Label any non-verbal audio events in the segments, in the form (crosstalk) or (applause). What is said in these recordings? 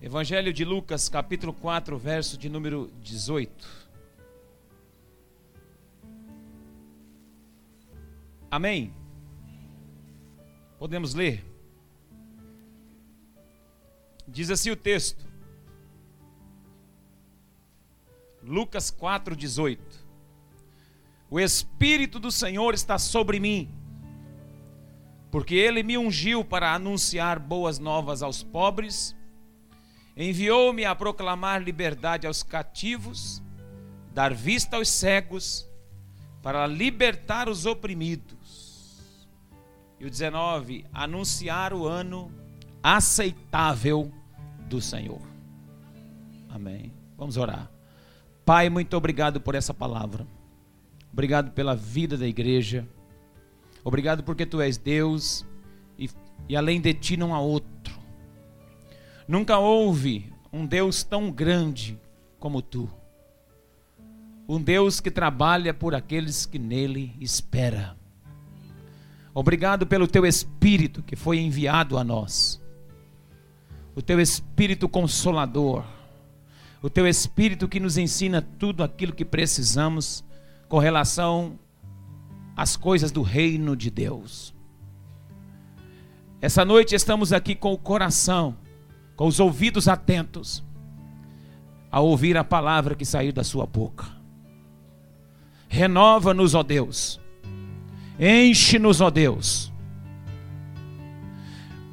Evangelho de Lucas, capítulo 4, verso de número 18. Amém? Podemos ler? Diz assim o texto. Lucas 4,18. O Espírito do Senhor está sobre mim, porque ele me ungiu para anunciar boas novas aos pobres, enviou-me a proclamar liberdade aos cativos, dar vista aos cegos, para libertar os oprimidos. E o 19, anunciar o ano aceitável do Senhor. Amém. Vamos orar. Pai, muito obrigado por essa palavra. Obrigado pela vida da igreja. Obrigado porque tu és Deus e, e além de ti não há outro. Nunca houve um Deus tão grande como tu. Um Deus que trabalha por aqueles que nele espera. Obrigado pelo teu espírito que foi enviado a nós o teu Espírito Consolador, o teu Espírito que nos ensina tudo aquilo que precisamos com relação às coisas do reino de Deus. Essa noite estamos aqui com o coração, com os ouvidos atentos, a ouvir a palavra que saiu da Sua boca. Renova-nos, ó Deus, enche-nos, ó Deus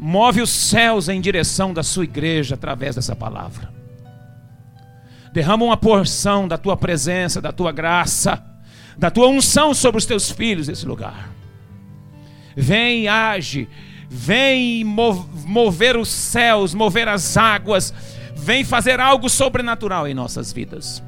Move os céus em direção da sua igreja através dessa palavra. Derrama uma porção da tua presença, da tua graça, da tua unção sobre os teus filhos nesse lugar. Vem e age, vem mover os céus, mover as águas, vem fazer algo sobrenatural em nossas vidas.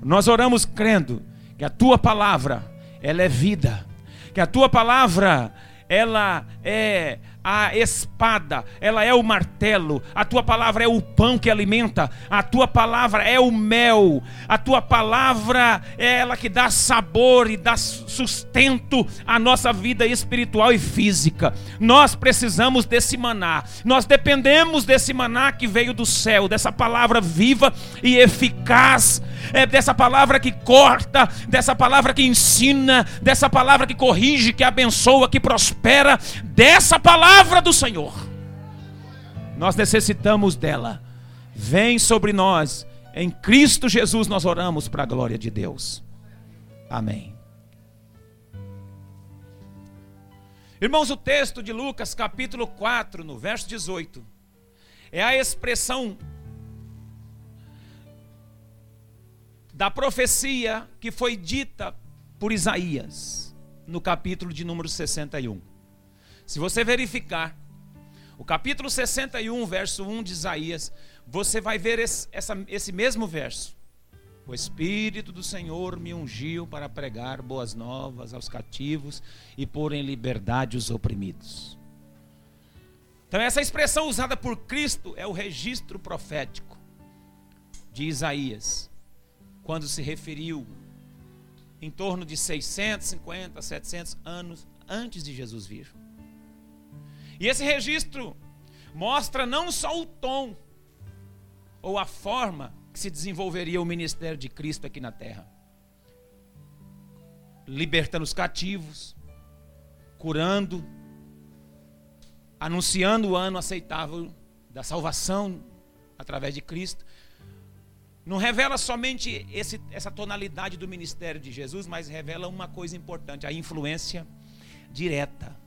Nós oramos crendo que a tua palavra, ela é vida, que a tua palavra, ela é a espada, ela é o martelo, a tua palavra é o pão que alimenta, a tua palavra é o mel, a tua palavra é ela que dá sabor e dá sustento à nossa vida espiritual e física. Nós precisamos desse maná, nós dependemos desse maná que veio do céu, dessa palavra viva e eficaz, é dessa palavra que corta, dessa palavra que ensina, dessa palavra que corrige, que abençoa, que prospera, dessa palavra palavra do Senhor. Nós necessitamos dela. Vem sobre nós. Em Cristo Jesus nós oramos para a glória de Deus. Amém. Irmãos, o texto de Lucas, capítulo 4, no verso 18, é a expressão da profecia que foi dita por Isaías, no capítulo de número 61. Se você verificar o capítulo 61, verso 1 de Isaías, você vai ver esse, essa, esse mesmo verso. O Espírito do Senhor me ungiu para pregar boas novas aos cativos e pôr em liberdade os oprimidos. Então, essa expressão usada por Cristo é o registro profético de Isaías, quando se referiu em torno de 650, 700 anos antes de Jesus vir. E esse registro mostra não só o tom ou a forma que se desenvolveria o ministério de Cristo aqui na terra. Libertando os cativos, curando, anunciando o ano aceitável da salvação através de Cristo. Não revela somente esse, essa tonalidade do ministério de Jesus, mas revela uma coisa importante: a influência direta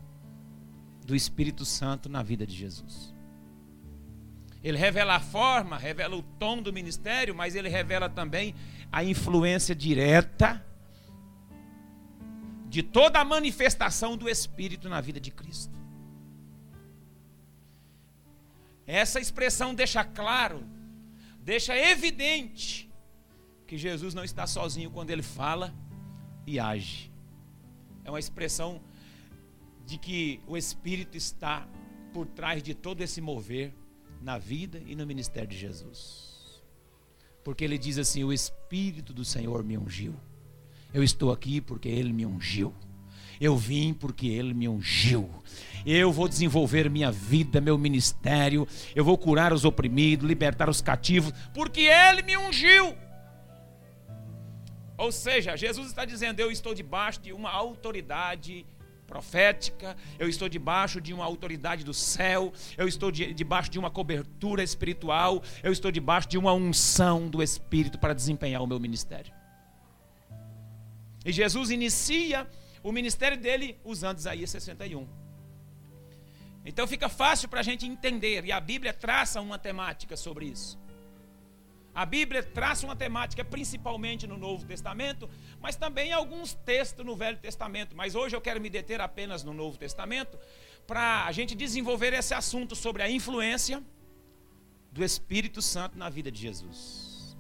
do Espírito Santo na vida de Jesus. Ele revela a forma, revela o tom do ministério, mas ele revela também a influência direta de toda a manifestação do Espírito na vida de Cristo. Essa expressão deixa claro, deixa evidente que Jesus não está sozinho quando ele fala e age. É uma expressão de que o Espírito está por trás de todo esse mover na vida e no ministério de Jesus. Porque ele diz assim: O Espírito do Senhor me ungiu. Eu estou aqui porque ele me ungiu. Eu vim porque Ele me ungiu. Eu vou desenvolver minha vida, meu ministério. Eu vou curar os oprimidos, libertar os cativos, porque Ele me ungiu. Ou seja, Jesus está dizendo: Eu estou debaixo de uma autoridade profética, eu estou debaixo de uma autoridade do céu, eu estou de, debaixo de uma cobertura espiritual, eu estou debaixo de uma unção do Espírito para desempenhar o meu ministério. E Jesus inicia o ministério dele usando Isaías 61. Então fica fácil para a gente entender, e a Bíblia traça uma temática sobre isso. A Bíblia traça uma temática principalmente no Novo Testamento, mas também alguns textos no Velho Testamento. Mas hoje eu quero me deter apenas no Novo Testamento para a gente desenvolver esse assunto sobre a influência do Espírito Santo na vida de Jesus.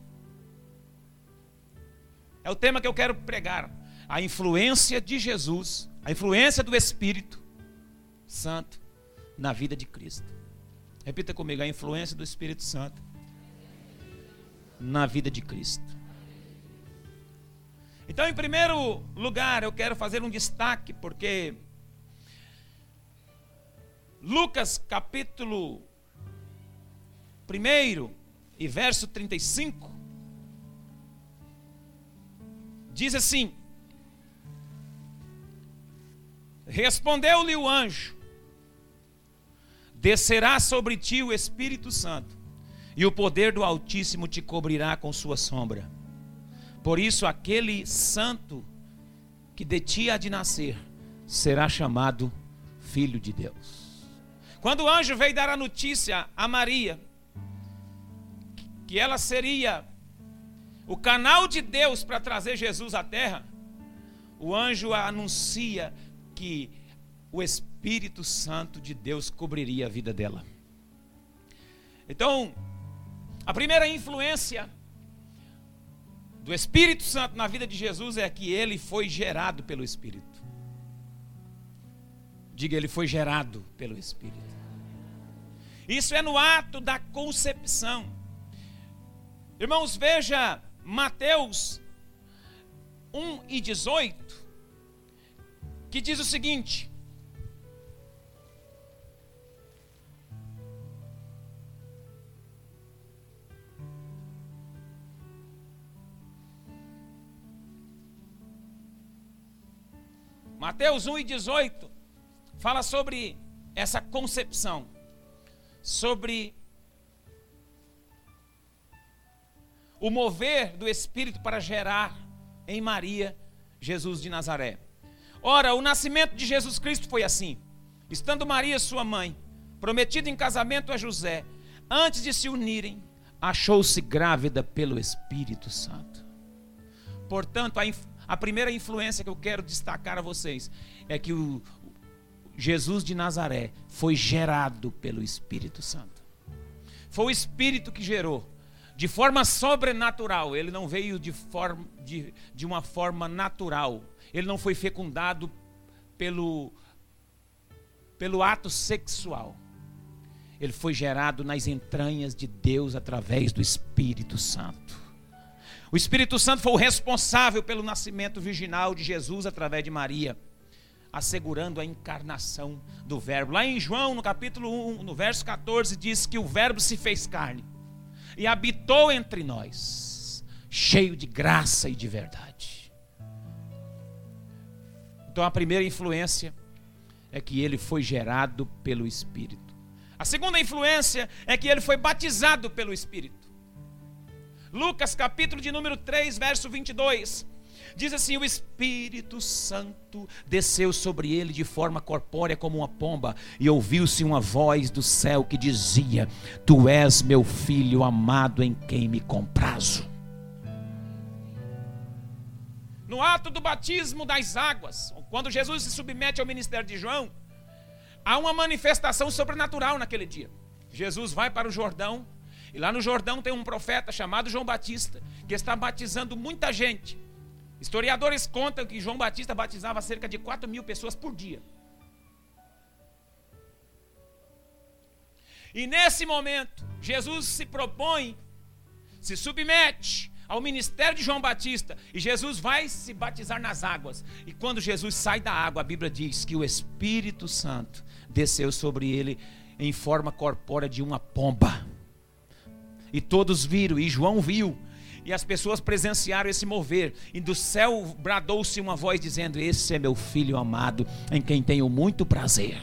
É o tema que eu quero pregar. A influência de Jesus, a influência do Espírito Santo na vida de Cristo. Repita comigo: a influência do Espírito Santo na vida de Cristo. Então, em primeiro lugar, eu quero fazer um destaque, porque Lucas capítulo 1 e verso 35 diz assim: Respondeu-lhe o anjo: Descerá sobre ti o Espírito Santo e o poder do Altíssimo te cobrirá com sua sombra. Por isso, aquele santo que de ti há de nascer será chamado Filho de Deus. Quando o anjo veio dar a notícia a Maria, que ela seria o canal de Deus para trazer Jesus à terra, o anjo anuncia que o Espírito Santo de Deus cobriria a vida dela. Então, a primeira influência do Espírito Santo na vida de Jesus é que ele foi gerado pelo Espírito. Diga, ele foi gerado pelo Espírito. Isso é no ato da concepção. Irmãos, veja Mateus 1 e 18, que diz o seguinte: Mateus 1 e 18 fala sobre essa concepção, sobre o mover do Espírito para gerar em Maria Jesus de Nazaré. Ora, o nascimento de Jesus Cristo foi assim: estando Maria, sua mãe, prometida em casamento a José, antes de se unirem, achou-se grávida pelo Espírito Santo. Portanto, a, a primeira influência que eu quero destacar a vocês é que o Jesus de Nazaré foi gerado pelo Espírito Santo. Foi o Espírito que gerou. De forma sobrenatural, ele não veio de, forma, de, de uma forma natural. Ele não foi fecundado pelo, pelo ato sexual. Ele foi gerado nas entranhas de Deus através do Espírito Santo. O Espírito Santo foi o responsável pelo nascimento virginal de Jesus através de Maria, assegurando a encarnação do Verbo. Lá em João, no capítulo 1, no verso 14, diz que o Verbo se fez carne e habitou entre nós, cheio de graça e de verdade. Então a primeira influência é que ele foi gerado pelo Espírito. A segunda influência é que ele foi batizado pelo Espírito. Lucas capítulo de número 3, verso 22. Diz assim: O Espírito Santo desceu sobre ele de forma corpórea como uma pomba, e ouviu-se uma voz do céu que dizia: Tu és meu filho amado em quem me comprazo. No ato do batismo das águas, quando Jesus se submete ao ministério de João, há uma manifestação sobrenatural naquele dia. Jesus vai para o Jordão, e lá no Jordão tem um profeta chamado João Batista, que está batizando muita gente. Historiadores contam que João Batista batizava cerca de 4 mil pessoas por dia. E nesse momento, Jesus se propõe, se submete ao ministério de João Batista. E Jesus vai se batizar nas águas. E quando Jesus sai da água, a Bíblia diz que o Espírito Santo desceu sobre ele em forma corpórea de uma pomba. E todos viram, e João viu. E as pessoas presenciaram esse mover. E do céu bradou-se uma voz dizendo: Esse é meu filho amado, em quem tenho muito prazer.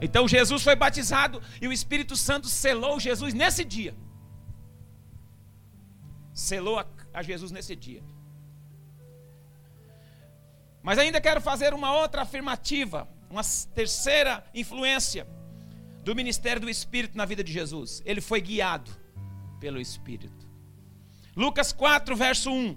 Então Jesus foi batizado e o Espírito Santo selou Jesus nesse dia selou a, a Jesus nesse dia. Mas ainda quero fazer uma outra afirmativa, uma terceira influência do ministério do Espírito na vida de Jesus. Ele foi guiado pelo Espírito. Lucas 4, verso 1.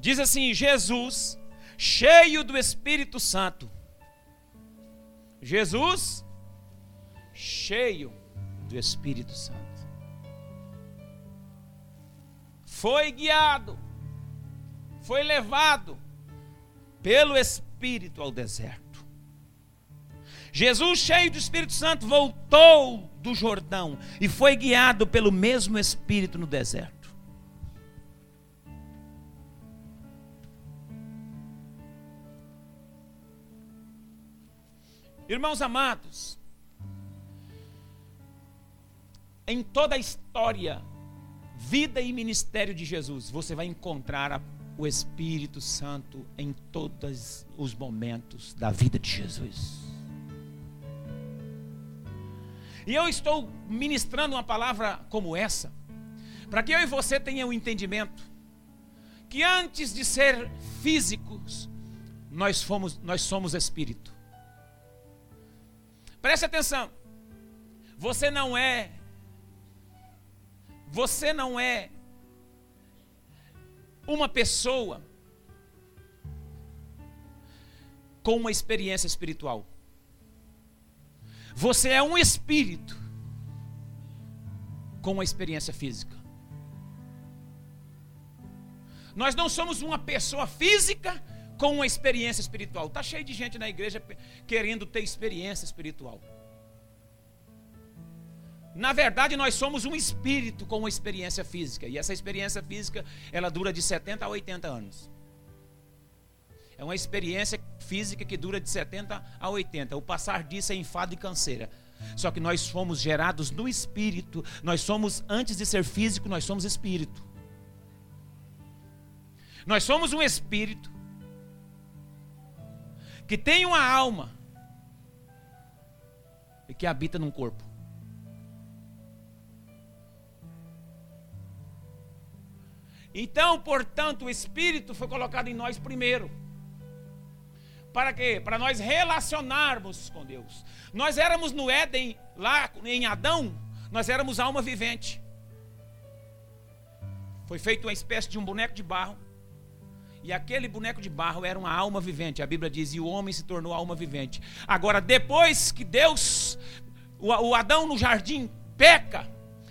Diz assim: Jesus, cheio do Espírito Santo. Jesus, cheio do Espírito Santo. Foi guiado, foi levado pelo Espírito ao deserto. Jesus, cheio do Espírito Santo, voltou do Jordão e foi guiado pelo mesmo Espírito no deserto. Irmãos amados, em toda a história, vida e ministério de Jesus, você vai encontrar a, o Espírito Santo em todos os momentos da vida de Jesus. E eu estou ministrando uma palavra como essa, para que eu e você tenham um entendimento que antes de ser físicos, nós, fomos, nós somos espírito. Preste atenção. Você não é você não é uma pessoa com uma experiência espiritual. Você é um espírito com uma experiência física. Nós não somos uma pessoa física com uma experiência espiritual. Tá cheio de gente na igreja querendo ter experiência espiritual. Na verdade, nós somos um espírito com uma experiência física. E essa experiência física, ela dura de 70 a 80 anos. É uma experiência física que dura de 70 a 80. O passar disso é enfado e canseira. Só que nós fomos gerados no espírito. Nós somos, antes de ser físico, nós somos espírito. Nós somos um espírito que tem uma alma e que habita num corpo. Então, portanto, o Espírito foi colocado em nós primeiro. Para quê? Para nós relacionarmos com Deus. Nós éramos no Éden, lá em Adão, nós éramos alma vivente. Foi feito uma espécie de um boneco de barro. E aquele boneco de barro era uma alma vivente. A Bíblia diz: e o homem se tornou alma vivente. Agora, depois que Deus, o, Adão no jardim peca,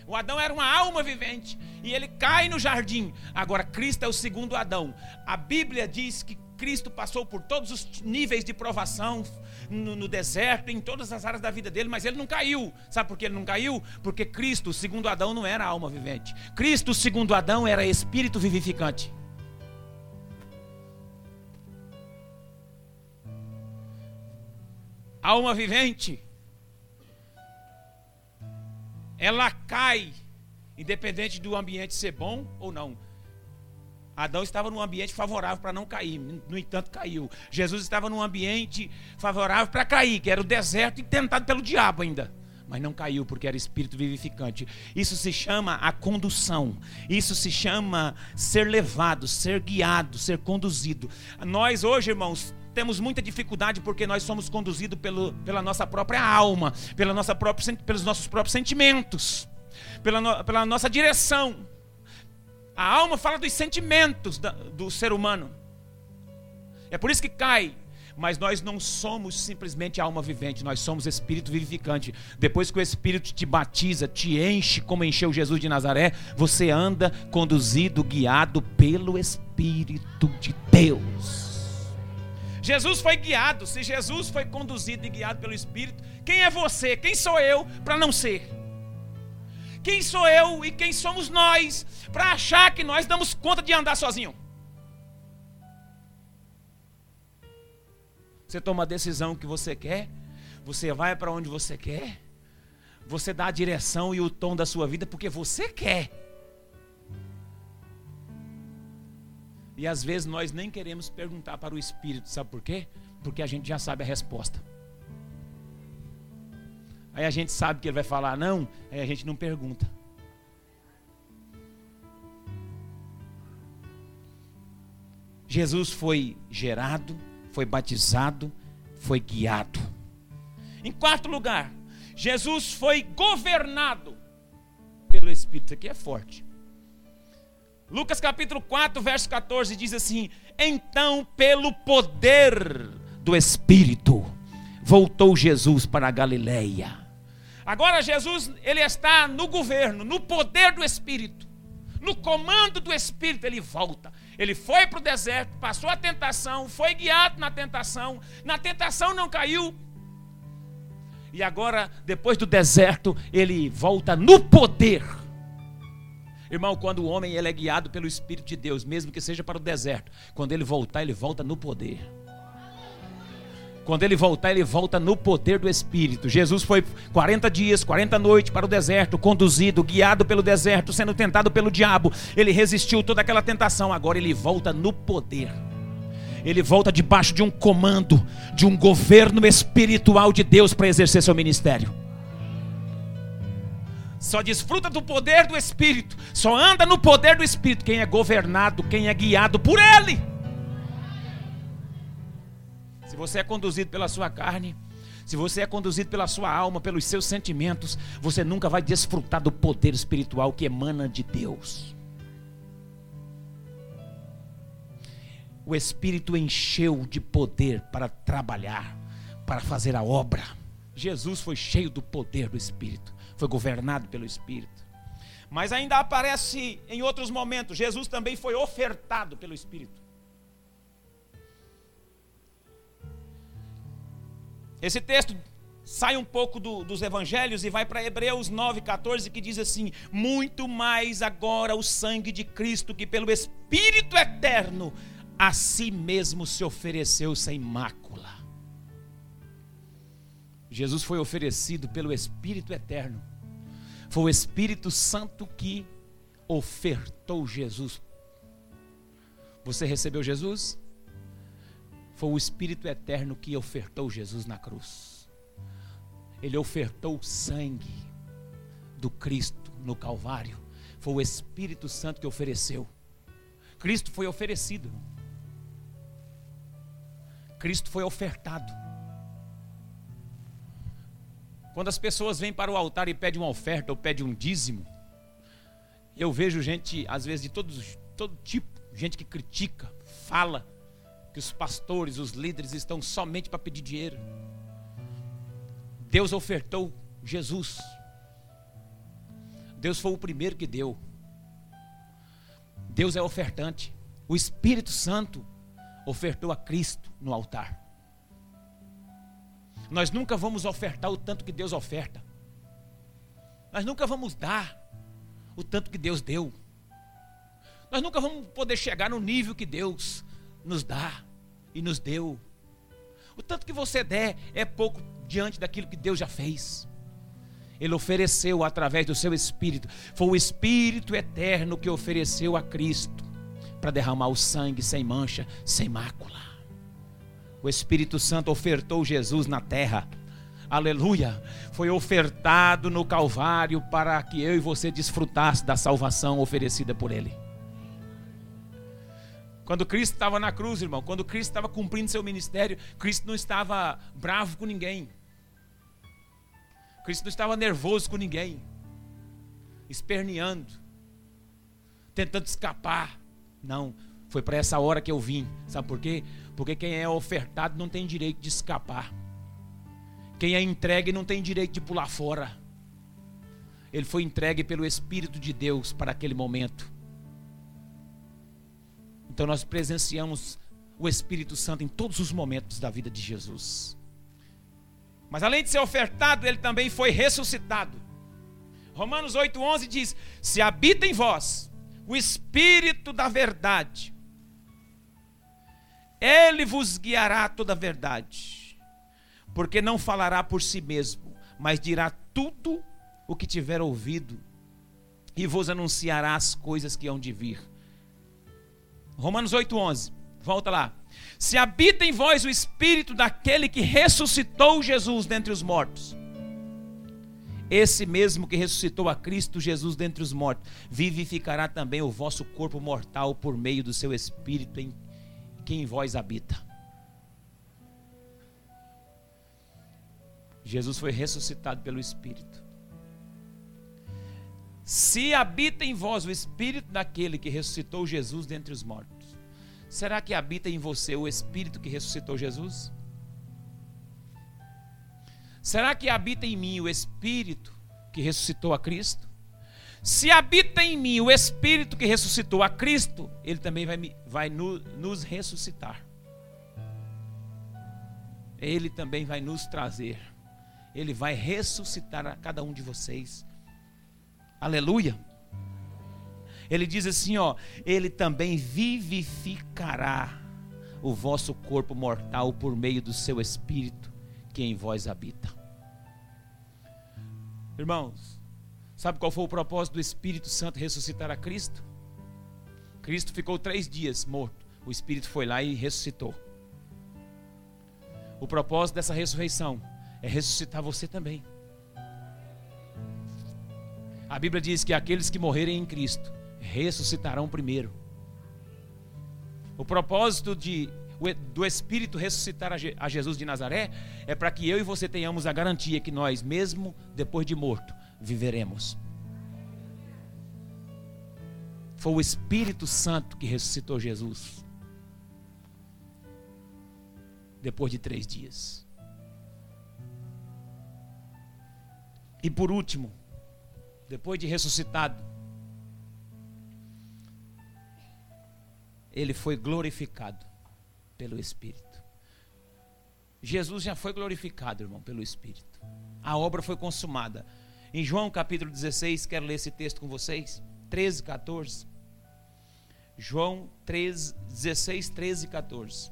o Adão era uma alma vivente e ele cai no jardim. Agora, Cristo é o segundo Adão. A Bíblia diz que Cristo passou por todos os níveis de provação no, no, deserto, em todas as áreas da vida dele, mas ele não caiu. Sabe por que ele não caiu? Porque Cristo, segundo Adão, não era alma vivente. Cristo, segundo Adão, era espírito vivificante. Alma vivente ela cai, independente do ambiente ser bom ou não. Adão estava num ambiente favorável para não cair, no entanto caiu. Jesus estava num ambiente favorável para cair, que era o deserto e tentado pelo diabo ainda. Mas não caiu porque era espírito vivificante. Isso se chama a condução. Isso se chama ser levado, ser guiado, ser conduzido. Nós hoje, irmãos, temos muita dificuldade porque nós somos conduzidos pelo, pela nossa própria alma, pela nossa própria, pelos nossos próprios sentimentos, pela, no, pela nossa direção. A alma fala dos sentimentos da, do ser humano. É por isso que cai. Mas nós não somos simplesmente alma vivente, nós somos espírito vivificante. Depois que o Espírito te batiza, te enche como encheu Jesus de Nazaré, você anda conduzido, guiado pelo Espírito de Deus. Jesus foi guiado. Se Jesus foi conduzido e guiado pelo Espírito, quem é você? Quem sou eu para não ser? Quem sou eu e quem somos nós para achar que nós damos conta de andar sozinho? Você toma a decisão que você quer, você vai para onde você quer, você dá a direção e o tom da sua vida porque você quer. E às vezes nós nem queremos perguntar para o Espírito, sabe por quê? Porque a gente já sabe a resposta. Aí a gente sabe que ele vai falar não, aí a gente não pergunta. Jesus foi gerado, foi batizado, foi guiado. Em quarto lugar, Jesus foi governado pelo Espírito. Isso aqui é forte. Lucas capítulo 4, verso 14 diz assim: Então, pelo poder do Espírito, voltou Jesus para a Galileia. Agora Jesus, ele está no governo, no poder do Espírito, no comando do Espírito, ele volta. Ele foi para o deserto, passou a tentação, foi guiado na tentação, na tentação não caiu. E agora, depois do deserto, ele volta no poder. Irmão, quando o homem ele é guiado pelo Espírito de Deus, mesmo que seja para o deserto, quando ele voltar, ele volta no poder. Quando ele voltar, ele volta no poder do Espírito. Jesus foi 40 dias, 40 noites para o deserto, conduzido, guiado pelo deserto, sendo tentado pelo diabo. Ele resistiu toda aquela tentação. Agora ele volta no poder. Ele volta debaixo de um comando, de um governo espiritual de Deus para exercer seu ministério. Só desfruta do poder do Espírito, só anda no poder do Espírito quem é governado, quem é guiado por Ele. Se você é conduzido pela sua carne, se você é conduzido pela sua alma, pelos seus sentimentos, você nunca vai desfrutar do poder espiritual que emana de Deus. O Espírito encheu de poder para trabalhar, para fazer a obra. Jesus foi cheio do poder do Espírito, foi governado pelo Espírito. Mas ainda aparece em outros momentos, Jesus também foi ofertado pelo Espírito. Esse texto sai um pouco do, dos evangelhos e vai para Hebreus 9,14, que diz assim: Muito mais agora o sangue de Cristo, que pelo Espírito eterno a si mesmo se ofereceu sem mácula. Jesus foi oferecido pelo Espírito eterno. Foi o Espírito Santo que ofertou Jesus. Você recebeu Jesus? Foi o Espírito Eterno que ofertou Jesus na cruz. Ele ofertou o sangue do Cristo no Calvário. Foi o Espírito Santo que ofereceu. Cristo foi oferecido. Cristo foi ofertado. Quando as pessoas vêm para o altar e pedem uma oferta ou pedem um dízimo, eu vejo gente, às vezes, de todos, todo tipo, gente que critica, fala, que os pastores, os líderes estão somente para pedir dinheiro. Deus ofertou Jesus. Deus foi o primeiro que deu. Deus é ofertante. O Espírito Santo ofertou a Cristo no altar. Nós nunca vamos ofertar o tanto que Deus oferta. Nós nunca vamos dar o tanto que Deus deu. Nós nunca vamos poder chegar no nível que Deus nos dá e nos deu. O tanto que você der é pouco diante daquilo que Deus já fez. Ele ofereceu através do seu Espírito. Foi o Espírito eterno que ofereceu a Cristo para derramar o sangue sem mancha, sem mácula. O Espírito Santo ofertou Jesus na terra. Aleluia! Foi ofertado no Calvário para que eu e você desfrutasse da salvação oferecida por Ele. Quando Cristo estava na cruz, irmão, quando Cristo estava cumprindo seu ministério, Cristo não estava bravo com ninguém. Cristo não estava nervoso com ninguém, esperneando, tentando escapar. Não, foi para essa hora que eu vim. Sabe por quê? Porque quem é ofertado não tem direito de escapar. Quem é entregue não tem direito de pular fora. Ele foi entregue pelo Espírito de Deus para aquele momento. Então nós presenciamos o Espírito Santo em todos os momentos da vida de Jesus. Mas além de ser ofertado, ele também foi ressuscitado. Romanos 8,11 diz: Se habita em vós o Espírito da verdade, ele vos guiará toda a verdade, porque não falará por si mesmo, mas dirá tudo o que tiver ouvido e vos anunciará as coisas que hão de vir. Romanos 8,11, volta lá. Se habita em vós o Espírito daquele que ressuscitou Jesus dentre os mortos, esse mesmo que ressuscitou a Cristo Jesus dentre os mortos, vivificará também o vosso corpo mortal por meio do seu Espírito em que em vós habita. Jesus foi ressuscitado pelo Espírito. Se habita em vós o Espírito daquele que ressuscitou Jesus dentre os mortos, será que habita em você o Espírito que ressuscitou Jesus? Será que habita em mim o Espírito que ressuscitou a Cristo? Se habita em mim o Espírito que ressuscitou a Cristo, Ele também vai, vai no, nos ressuscitar. Ele também vai nos trazer. Ele vai ressuscitar a cada um de vocês. Aleluia. Ele diz assim, ó, ele também vivificará o vosso corpo mortal por meio do seu espírito que em vós habita. Irmãos, sabe qual foi o propósito do Espírito Santo ressuscitar a Cristo? Cristo ficou três dias morto. O Espírito foi lá e ressuscitou. O propósito dessa ressurreição é ressuscitar você também. A Bíblia diz que aqueles que morrerem em Cristo ressuscitarão primeiro. O propósito de, do Espírito ressuscitar a Jesus de Nazaré é para que eu e você tenhamos a garantia que nós, mesmo depois de morto, viveremos. Foi o Espírito Santo que ressuscitou Jesus. Depois de três dias. E por último, depois de ressuscitado, ele foi glorificado pelo Espírito. Jesus já foi glorificado, irmão, pelo Espírito. A obra foi consumada. Em João capítulo 16, quero ler esse texto com vocês. 13, 14. João 13, 16, 13 e 14.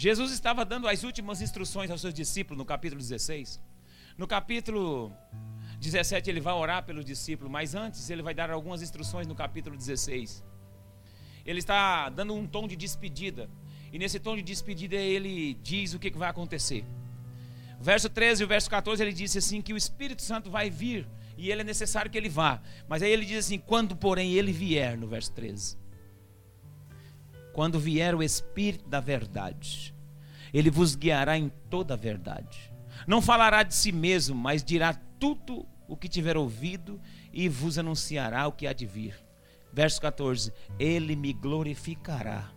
Jesus estava dando as últimas instruções aos seus discípulos no capítulo 16. No capítulo 17 ele vai orar pelos discípulos, mas antes ele vai dar algumas instruções no capítulo 16. Ele está dando um tom de despedida. E nesse tom de despedida ele diz o que vai acontecer. verso 13 e o verso 14 ele disse assim que o Espírito Santo vai vir e ele é necessário que ele vá. Mas aí ele diz assim: quando porém ele vier, no verso 13 quando vier o Espírito da verdade, ele vos guiará em toda a verdade. Não falará de si mesmo, mas dirá tudo o que tiver ouvido e vos anunciará o que há de vir. Verso 14: Ele me glorificará,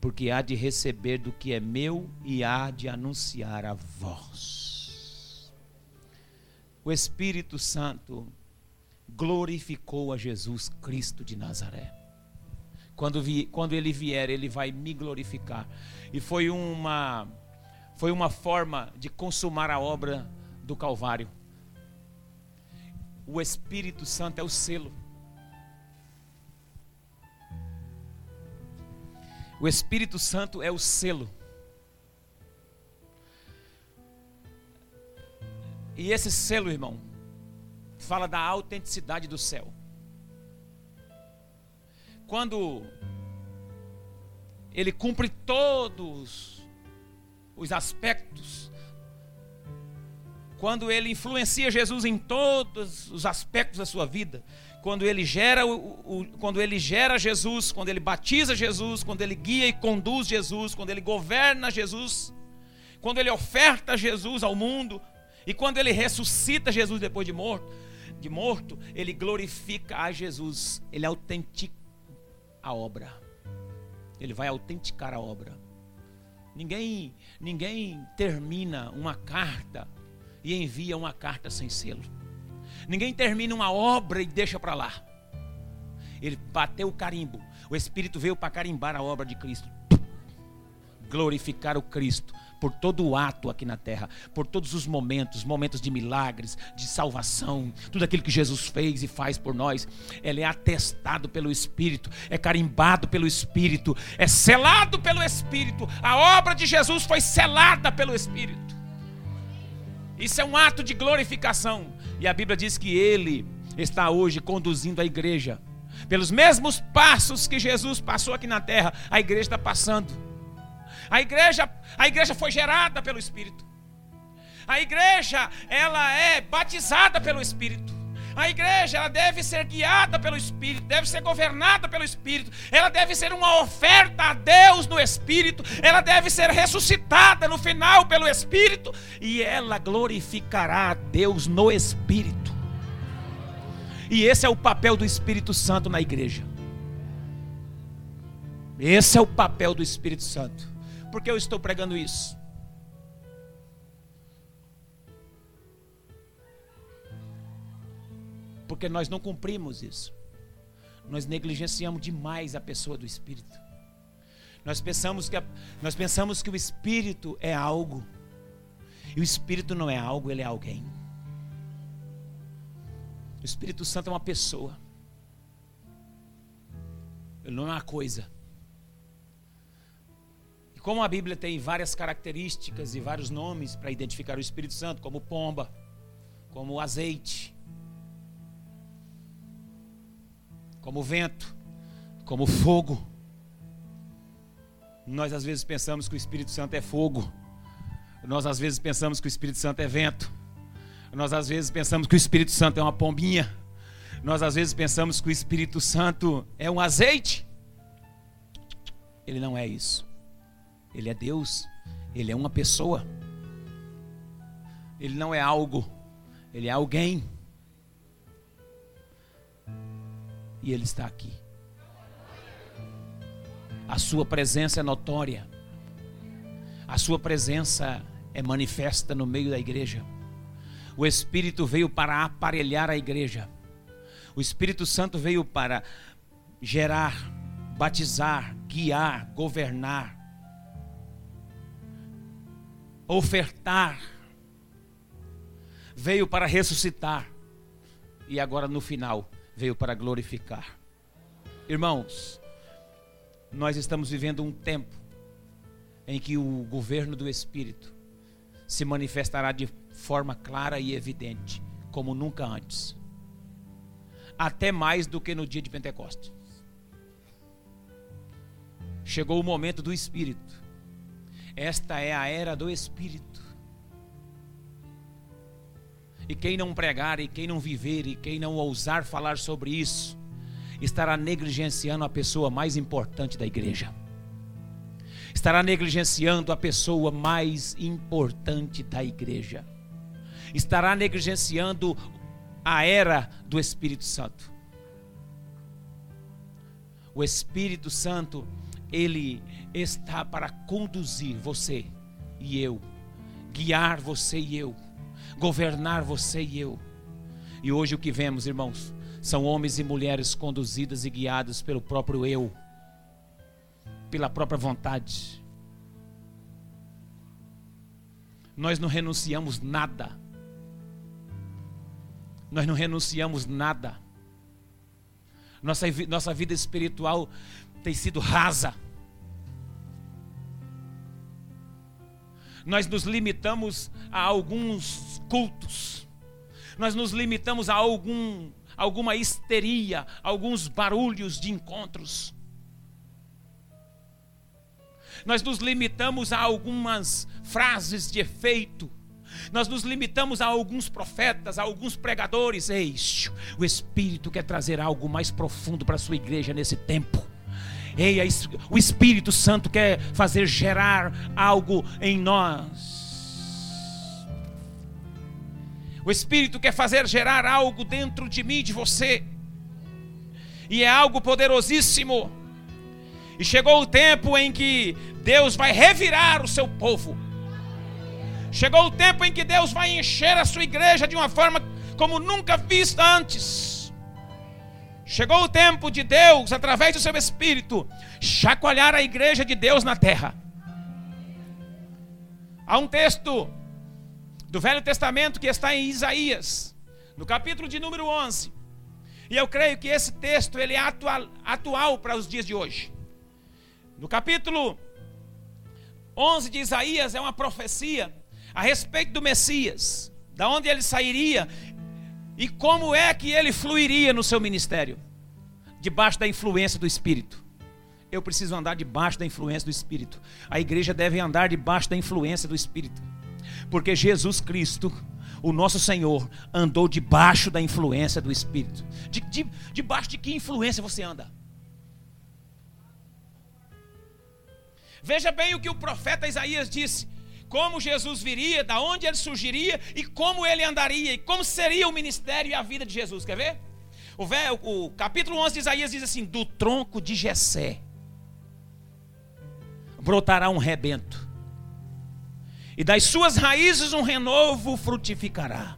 porque há de receber do que é meu e há de anunciar a vós. O Espírito Santo glorificou a Jesus Cristo de Nazaré. Quando, vi, quando ele vier, ele vai me glorificar. E foi uma, foi uma forma de consumar a obra do Calvário. O Espírito Santo é o selo. O Espírito Santo é o selo. E esse selo, irmão, fala da autenticidade do céu quando ele cumpre todos os aspectos, quando ele influencia Jesus em todos os aspectos da sua vida, quando ele gera o, o, quando ele gera Jesus, quando ele batiza Jesus, quando ele guia e conduz Jesus, quando ele governa Jesus, quando ele oferta Jesus ao mundo e quando ele ressuscita Jesus depois de morto, de morto, ele glorifica a Jesus, ele autentica a obra. Ele vai autenticar a obra. Ninguém, ninguém termina uma carta e envia uma carta sem selo. Ninguém termina uma obra e deixa para lá. Ele bateu o carimbo. O Espírito veio para carimbar a obra de Cristo. Glorificar o Cristo por todo o ato aqui na terra, por todos os momentos, momentos de milagres, de salvação, tudo aquilo que Jesus fez e faz por nós, ele é atestado pelo Espírito, é carimbado pelo Espírito, é selado pelo Espírito. A obra de Jesus foi selada pelo Espírito. Isso é um ato de glorificação. E a Bíblia diz que ele está hoje conduzindo a igreja. Pelos mesmos passos que Jesus passou aqui na terra, a igreja está passando. A igreja, a igreja foi gerada pelo Espírito. A igreja, ela é batizada pelo Espírito. A igreja, ela deve ser guiada pelo Espírito, deve ser governada pelo Espírito. Ela deve ser uma oferta a Deus no Espírito. Ela deve ser ressuscitada no final pelo Espírito e ela glorificará a Deus no Espírito. E esse é o papel do Espírito Santo na igreja. Esse é o papel do Espírito Santo. Por que eu estou pregando isso? Porque nós não cumprimos isso. Nós negligenciamos demais a pessoa do Espírito. Nós pensamos que, a, nós pensamos que o Espírito é algo. E o Espírito não é algo, ele é alguém. O Espírito Santo é uma pessoa. Ele não é uma coisa. Como a Bíblia tem várias características e vários nomes para identificar o Espírito Santo, como pomba, como azeite, como vento, como fogo. Nós às vezes pensamos que o Espírito Santo é fogo. Nós às vezes pensamos que o Espírito Santo é vento. Nós às vezes pensamos que o Espírito Santo é uma pombinha. Nós às vezes pensamos que o Espírito Santo é um azeite. Ele não é isso. Ele é Deus, ele é uma pessoa. Ele não é algo, ele é alguém. E ele está aqui. A sua presença é notória. A sua presença é manifesta no meio da igreja. O Espírito veio para aparelhar a igreja. O Espírito Santo veio para gerar, batizar, guiar, governar, ofertar, veio para ressuscitar e agora no final veio para glorificar. Irmãos, nós estamos vivendo um tempo em que o governo do Espírito se manifestará de forma clara e evidente, como nunca antes. Até mais do que no dia de Pentecostes. Chegou o momento do Espírito esta é a era do Espírito. E quem não pregar, e quem não viver, e quem não ousar falar sobre isso, estará negligenciando a pessoa mais importante da igreja. Estará negligenciando a pessoa mais importante da igreja. Estará negligenciando a era do Espírito Santo. O Espírito Santo ele está para conduzir você e eu, guiar você e eu, governar você e eu. E hoje o que vemos, irmãos, são homens e mulheres conduzidas e guiados pelo próprio eu, pela própria vontade. Nós não renunciamos nada. Nós não renunciamos nada. Nossa, nossa vida espiritual tem sido rasa. Nós nos limitamos a alguns cultos. Nós nos limitamos a algum alguma histeria, alguns barulhos de encontros. Nós nos limitamos a algumas frases de efeito. Nós nos limitamos a alguns profetas, a alguns pregadores. Ei, o Espírito quer trazer algo mais profundo para a sua igreja nesse tempo. Ei, o Espírito Santo quer fazer gerar algo em nós. O Espírito quer fazer gerar algo dentro de mim, de você. E é algo poderosíssimo. E chegou o tempo em que Deus vai revirar o seu povo. Chegou o tempo em que Deus vai encher a sua igreja de uma forma como nunca vista antes. Chegou o tempo de Deus, através do seu Espírito, chacoalhar a igreja de Deus na terra. Há um texto do Velho Testamento que está em Isaías, no capítulo de número 11. E eu creio que esse texto ele é atual, atual para os dias de hoje. No capítulo 11 de Isaías é uma profecia a respeito do Messias, da onde ele sairia e como é que ele fluiria no seu ministério, debaixo da influência do Espírito. Eu preciso andar debaixo da influência do Espírito. A igreja deve andar debaixo da influência do Espírito, porque Jesus Cristo, o nosso Senhor, andou debaixo da influência do Espírito. De, de, debaixo de que influência você anda? Veja bem o que o profeta Isaías disse: como Jesus viria, da onde ele surgiria e como ele andaria e como seria o ministério e a vida de Jesus. Quer ver? O, véio, o capítulo 11 de Isaías diz assim: Do tronco de Jessé brotará um rebento, e das suas raízes um renovo frutificará.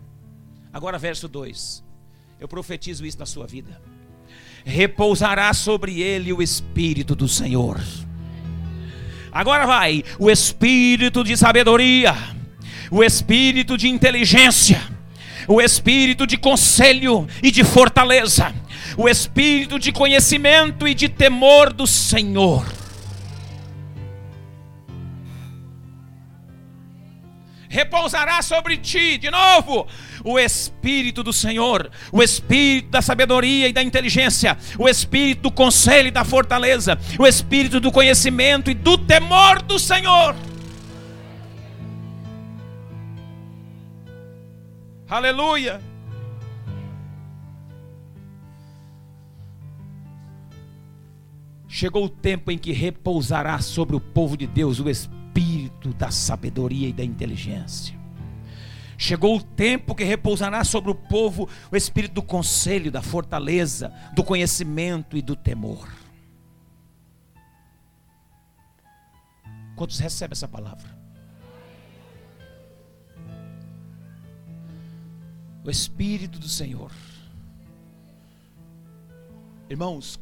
Agora, verso 2: Eu profetizo isso na sua vida. Repousará sobre ele o Espírito do Senhor Agora vai, o espírito de sabedoria, o espírito de inteligência, o espírito de conselho e de fortaleza, o espírito de conhecimento e de temor do Senhor. repousará sobre ti, de novo, o Espírito do Senhor, o Espírito da sabedoria e da inteligência, o Espírito do conselho e da fortaleza, o Espírito do conhecimento e do temor do Senhor. Aleluia. Chegou o tempo em que repousará sobre o povo de Deus o Espírito da sabedoria e da inteligência. Chegou o tempo que repousará sobre o povo o espírito do conselho, da fortaleza, do conhecimento e do temor. Quantos recebem essa palavra? O Espírito do Senhor. Irmãos,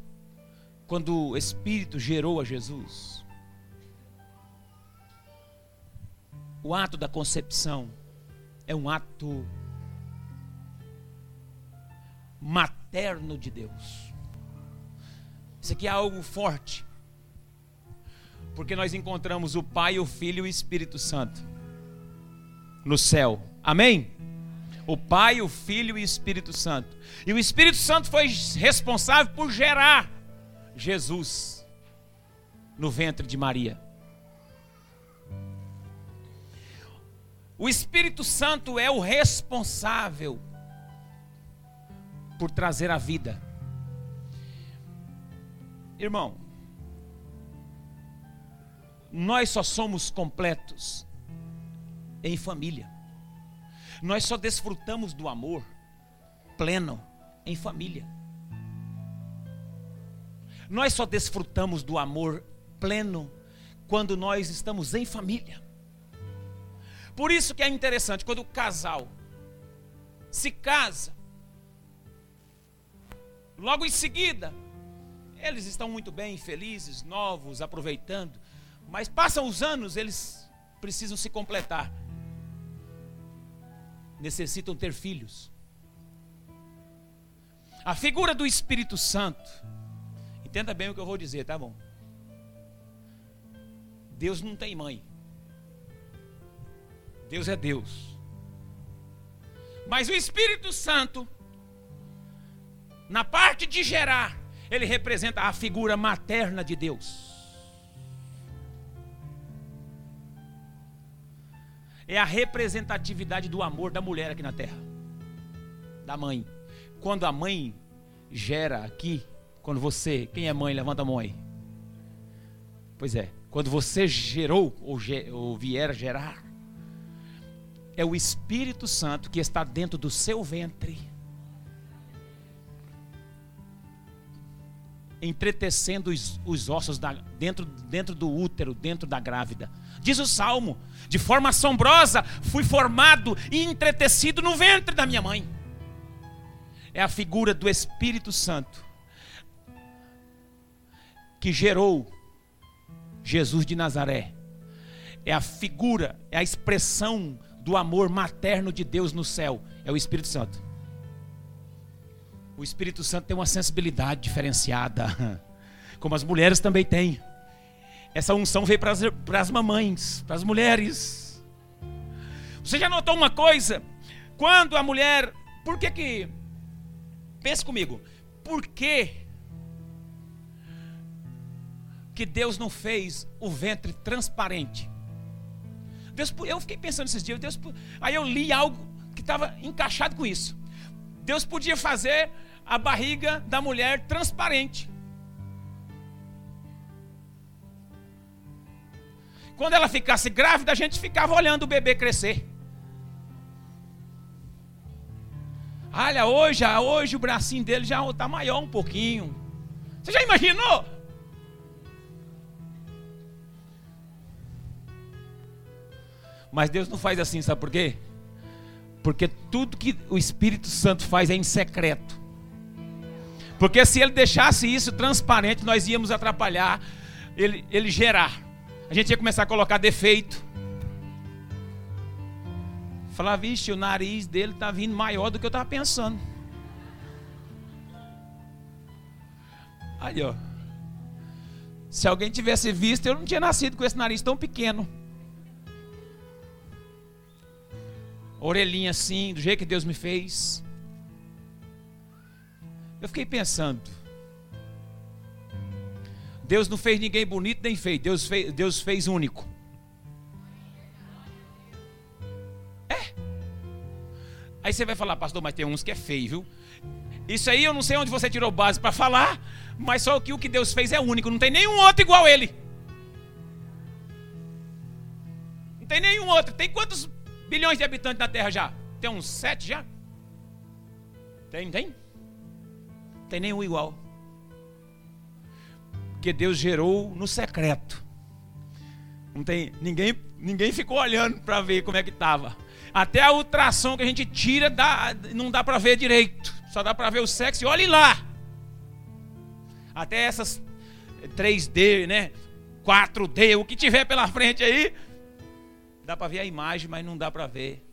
quando o Espírito gerou a Jesus, O ato da concepção é um ato materno de Deus. Isso aqui é algo forte. Porque nós encontramos o Pai, o Filho e o Espírito Santo no céu. Amém? O Pai, o Filho e o Espírito Santo. E o Espírito Santo foi responsável por gerar Jesus no ventre de Maria. O Espírito Santo é o responsável por trazer a vida. Irmão, nós só somos completos em família. Nós só desfrutamos do amor pleno em família. Nós só desfrutamos do amor pleno quando nós estamos em família. Por isso que é interessante quando o casal se casa, logo em seguida, eles estão muito bem, felizes, novos, aproveitando, mas passam os anos, eles precisam se completar. Necessitam ter filhos. A figura do Espírito Santo, entenda bem o que eu vou dizer, tá bom? Deus não tem mãe. Deus é Deus. Mas o Espírito Santo, na parte de gerar, ele representa a figura materna de Deus. É a representatividade do amor da mulher aqui na terra, da mãe. Quando a mãe gera aqui, quando você, quem é mãe, levanta a mão aí. Pois é, quando você gerou ou, ou vier gerar, é o Espírito Santo que está dentro do seu ventre. entretecendo os, os ossos da, dentro, dentro do útero, dentro da grávida. Diz o salmo: de forma assombrosa fui formado e entretecido no ventre da minha mãe. É a figura do Espírito Santo que gerou Jesus de Nazaré. É a figura, é a expressão do amor materno de Deus no céu. É o Espírito Santo. O Espírito Santo tem uma sensibilidade diferenciada, (laughs) como as mulheres também têm. Essa unção veio para as, mamães, para as mulheres. Você já notou uma coisa? Quando a mulher. Por que que. Pense comigo. Por que. Que Deus não fez o ventre transparente? Deus, eu fiquei pensando esses dias. Deus, aí eu li algo que estava encaixado com isso. Deus podia fazer a barriga da mulher transparente. Quando ela ficasse grávida, a gente ficava olhando o bebê crescer. Olha, hoje, hoje o bracinho dele já está maior um pouquinho. Você já imaginou? Mas Deus não faz assim, sabe por quê? Porque tudo que o Espírito Santo faz é em secreto. Porque se ele deixasse isso transparente, nós íamos atrapalhar ele, ele gerar. A gente ia começar a colocar defeito. Falar, vixe, o nariz dele está vindo maior do que eu estava pensando. Aí, ó. Se alguém tivesse visto, eu não tinha nascido com esse nariz tão pequeno. Orelhinha assim, do jeito que Deus me fez. Eu fiquei pensando. Deus não fez ninguém bonito nem feio. Deus fez, Deus fez único. É. Aí você vai falar, pastor, mas tem uns que é feio, viu? Isso aí eu não sei onde você tirou base para falar, mas só que o que Deus fez é único. Não tem nenhum outro igual a ele. Não tem nenhum outro. Tem quantos bilhões de habitantes na Terra já? Tem uns sete já? Tem, tem? tem nenhum igual. Porque Deus gerou no secreto. Não tem ninguém, ninguém ficou olhando para ver como é que estava. Até a ultrassom que a gente tira dá, não dá para ver direito. Só dá para ver o sexo. E olhe lá. Até essas 3D, né? 4D, o que tiver pela frente aí, dá para ver a imagem, mas não dá para ver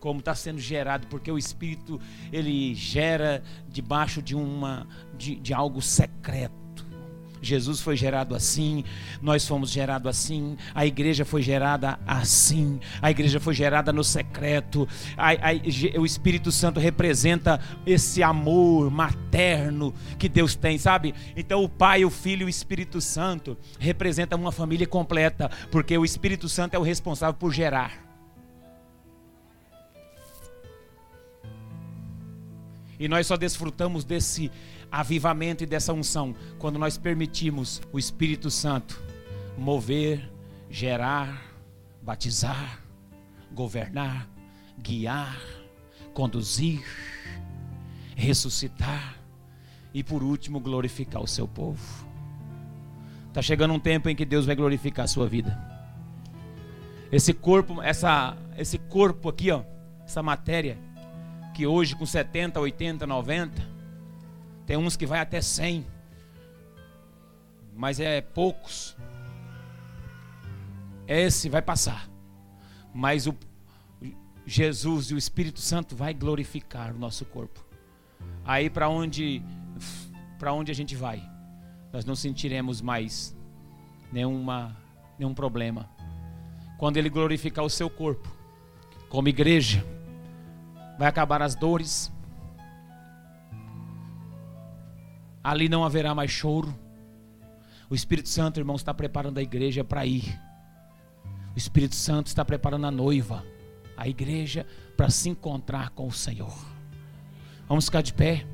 como está sendo gerado, porque o Espírito ele gera debaixo de uma de, de algo secreto. Jesus foi gerado assim, nós fomos gerados assim, a igreja foi gerada assim, a igreja foi gerada no secreto, a, a, o Espírito Santo representa esse amor materno que Deus tem, sabe? Então o Pai, o Filho e o Espírito Santo representam uma família completa, porque o Espírito Santo é o responsável por gerar. E nós só desfrutamos desse avivamento e dessa unção quando nós permitimos o Espírito Santo mover, gerar, batizar, governar, guiar, conduzir, ressuscitar e por último glorificar o seu povo. Está chegando um tempo em que Deus vai glorificar a sua vida. Esse corpo, essa, esse corpo aqui, ó, essa matéria que hoje com 70, 80, 90, tem uns que vai até 100, mas é poucos. Esse vai passar, mas o Jesus e o Espírito Santo vai glorificar o nosso corpo. Aí para onde para onde a gente vai, nós não sentiremos mais nenhuma nenhum problema. Quando ele glorificar o seu corpo, como igreja, vai acabar as dores. Ali não haverá mais choro. O Espírito Santo, irmãos, está preparando a igreja para ir. O Espírito Santo está preparando a noiva, a igreja, para se encontrar com o Senhor. Vamos ficar de pé.